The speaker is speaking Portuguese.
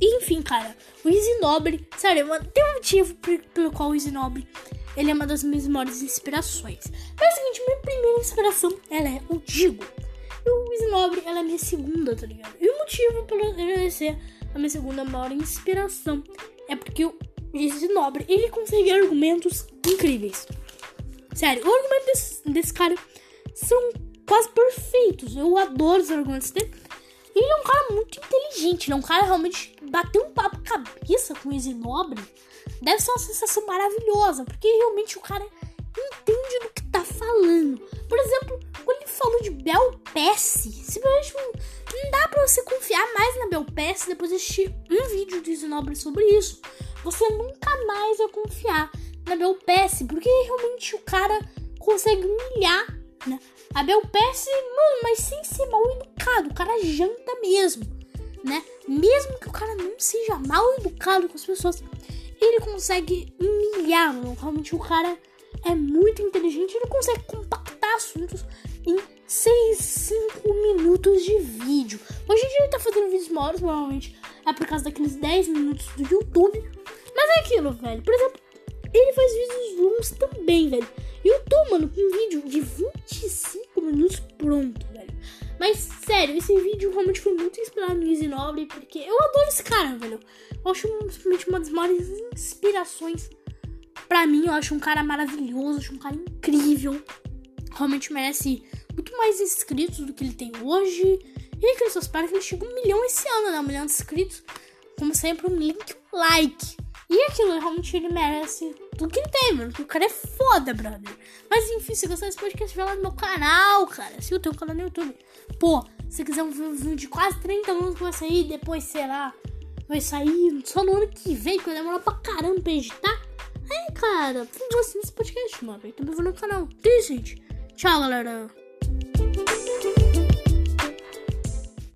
mim, cara, o Easy Nobre, sério, tem um motivo pelo qual o Easy Nobre ele é uma das minhas maiores inspirações. Mas é o seguinte, minha primeira inspiração, ela é o Digo. E o Easy Nobre, ela é minha segunda, tá ligado? E o motivo pelo ele ser a minha segunda maior inspiração é porque o Easy Nobre, ele consegue argumentos incríveis. Sério, o argumento desse, desse cara são quase perfeitos. Eu adoro os argumentos dele. Ele é um cara muito inteligente, ele é um cara realmente bater um papo cabeça com esse nobre. Deve ser uma sensação maravilhosa, porque realmente o cara entende do que tá falando. Por exemplo, quando ele falou de Bel simplesmente não dá pra você confiar mais na Bel depois de assistir um vídeo do Isinobre sobre isso. Você nunca mais vai confiar na Bel porque realmente o cara consegue humilhar né? A Bel mano, mas sem ser mal educado, o cara janta mesmo, né? Mesmo que seja mal educado com as pessoas, ele consegue humilhar, mano. Realmente o cara é muito inteligente, ele consegue compactar assuntos em 6, 5 minutos de vídeo. Hoje em dia ele tá fazendo vídeos maiores, provavelmente é por causa daqueles 10 minutos do YouTube. Mas é aquilo, velho. Por exemplo, ele faz vídeos longos também, velho. Eu tô, mano, com um vídeo de 25 minutos pronto. Mas, sério, esse vídeo realmente foi muito inspirado no Easy Nobre, porque eu adoro esse cara, velho. Eu acho simplesmente uma das maiores inspirações pra mim. Eu acho um cara maravilhoso, acho um cara incrível. Realmente merece muito mais inscritos do que ele tem hoje. E que eu espero que ele chegue um milhão esse ano, né? Um milhão de inscritos. Como sempre, um link, um like. E aquilo, realmente ele merece tudo que ele tem, mano. Porque o cara é foda, brother. Mas enfim, se gostar desse podcast, vai lá no meu canal, cara. Se eu tenho um canal no YouTube. Pô, se quiser um vídeo de quase 30 minutos que vai sair, depois, sei lá, vai sair só no ano que vem, que vai demorar pra caramba pra editar. Aí, cara, por favor, assina esse podcast, mano. E também vou no canal. Tem, gente. Tchau, galera.